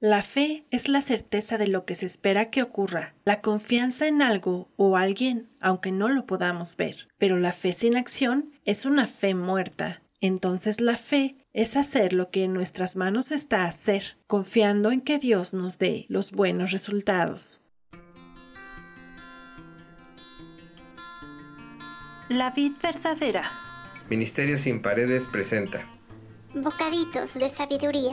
La fe es la certeza de lo que se espera que ocurra, la confianza en algo o alguien, aunque no lo podamos ver. Pero la fe sin acción es una fe muerta. Entonces la fe es hacer lo que en nuestras manos está hacer, confiando en que Dios nos dé los buenos resultados. La vid verdadera. Ministerio sin paredes presenta Bocaditos de sabiduría.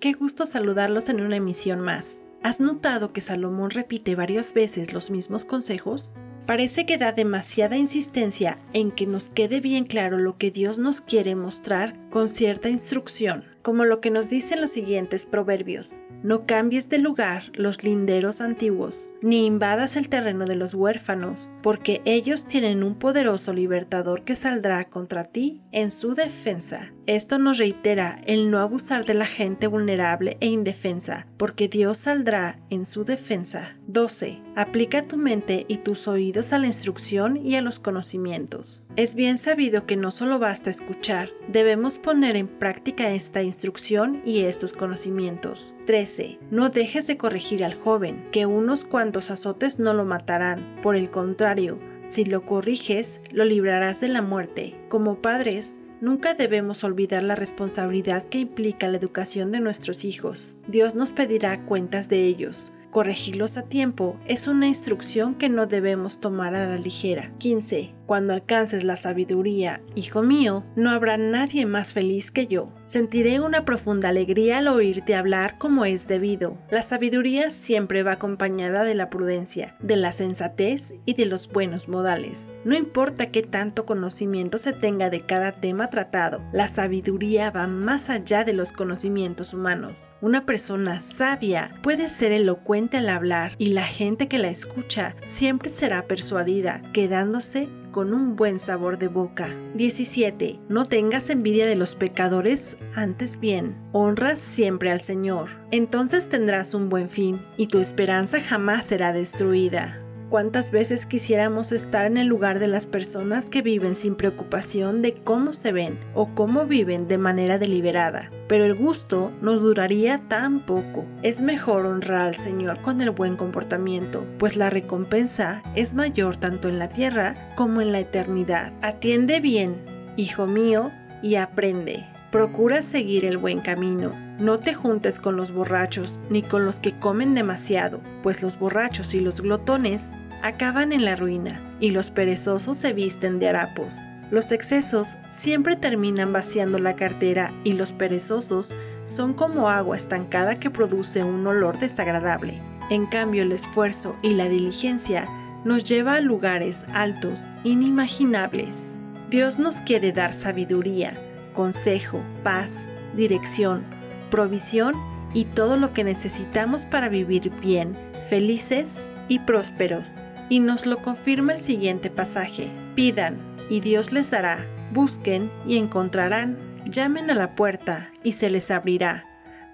Qué gusto saludarlos en una emisión más. ¿Has notado que Salomón repite varias veces los mismos consejos? Parece que da demasiada insistencia en que nos quede bien claro lo que Dios nos quiere mostrar con cierta instrucción, como lo que nos dicen los siguientes proverbios. No cambies de lugar los linderos antiguos, ni invadas el terreno de los huérfanos, porque ellos tienen un poderoso libertador que saldrá contra ti en su defensa. Esto nos reitera el no abusar de la gente vulnerable e indefensa, porque Dios saldrá en su defensa. 12. Aplica tu mente y tus oídos a la instrucción y a los conocimientos. Es bien sabido que no solo basta escuchar, debemos poner en práctica esta instrucción y estos conocimientos. 13. No dejes de corregir al joven, que unos cuantos azotes no lo matarán. Por el contrario, si lo corriges, lo librarás de la muerte. Como padres, Nunca debemos olvidar la responsabilidad que implica la educación de nuestros hijos. Dios nos pedirá cuentas de ellos. Corregirlos a tiempo es una instrucción que no debemos tomar a la ligera. 15. Cuando alcances la sabiduría, hijo mío, no habrá nadie más feliz que yo. Sentiré una profunda alegría al oírte hablar como es debido. La sabiduría siempre va acompañada de la prudencia, de la sensatez y de los buenos modales. No importa qué tanto conocimiento se tenga de cada tema tratado, la sabiduría va más allá de los conocimientos humanos. Una persona sabia puede ser elocuente al hablar y la gente que la escucha siempre será persuadida, quedándose con un buen sabor de boca. 17. No tengas envidia de los pecadores, antes bien, honra siempre al Señor. Entonces tendrás un buen fin y tu esperanza jamás será destruida. ¿Cuántas veces quisiéramos estar en el lugar de las personas que viven sin preocupación de cómo se ven o cómo viven de manera deliberada? Pero el gusto nos duraría tan poco. Es mejor honrar al Señor con el buen comportamiento, pues la recompensa es mayor tanto en la tierra como en la eternidad. Atiende bien, hijo mío, y aprende. Procura seguir el buen camino. No te juntes con los borrachos ni con los que comen demasiado, pues los borrachos y los glotones acaban en la ruina y los perezosos se visten de harapos. Los excesos siempre terminan vaciando la cartera y los perezosos son como agua estancada que produce un olor desagradable. En cambio, el esfuerzo y la diligencia nos lleva a lugares altos, inimaginables. Dios nos quiere dar sabiduría, consejo, paz, dirección, provisión y todo lo que necesitamos para vivir bien, felices y prósperos. Y nos lo confirma el siguiente pasaje. Pidan y Dios les dará. Busquen y encontrarán. Llamen a la puerta y se les abrirá.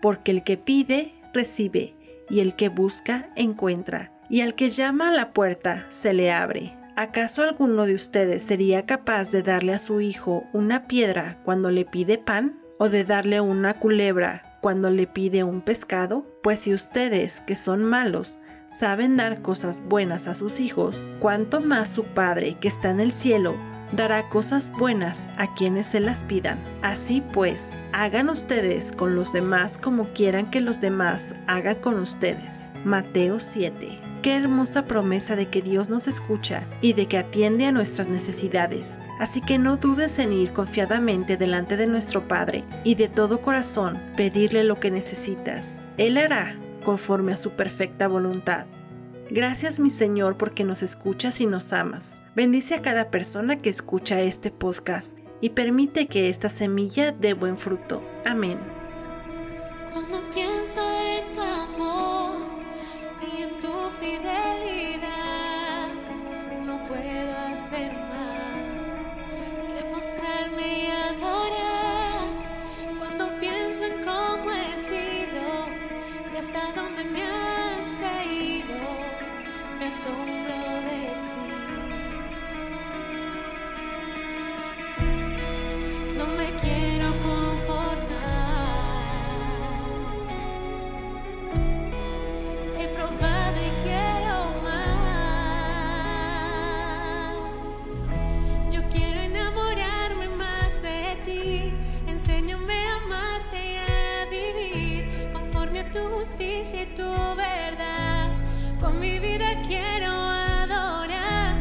Porque el que pide, recibe, y el que busca, encuentra. Y al que llama a la puerta, se le abre. ¿Acaso alguno de ustedes sería capaz de darle a su hijo una piedra cuando le pide pan? ¿O de darle una culebra cuando le pide un pescado? Pues si ustedes, que son malos, saben dar cosas buenas a sus hijos, cuánto más su Padre que está en el cielo dará cosas buenas a quienes se las pidan. Así pues, hagan ustedes con los demás como quieran que los demás hagan con ustedes. Mateo 7. Qué hermosa promesa de que Dios nos escucha y de que atiende a nuestras necesidades. Así que no dudes en ir confiadamente delante de nuestro Padre y de todo corazón pedirle lo que necesitas. Él hará conforme a su perfecta voluntad. Gracias mi Señor porque nos escuchas y nos amas. Bendice a cada persona que escucha este podcast y permite que esta semilla dé buen fruto. Amén. Cuando pienso. tu justicia y tu verdad. Con mi vida quiero adorar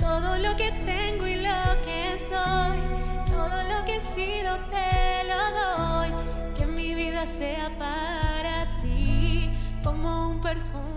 todo lo que tengo y lo que soy. Todo lo que he sido te lo doy. Que mi vida sea para ti como un perfume.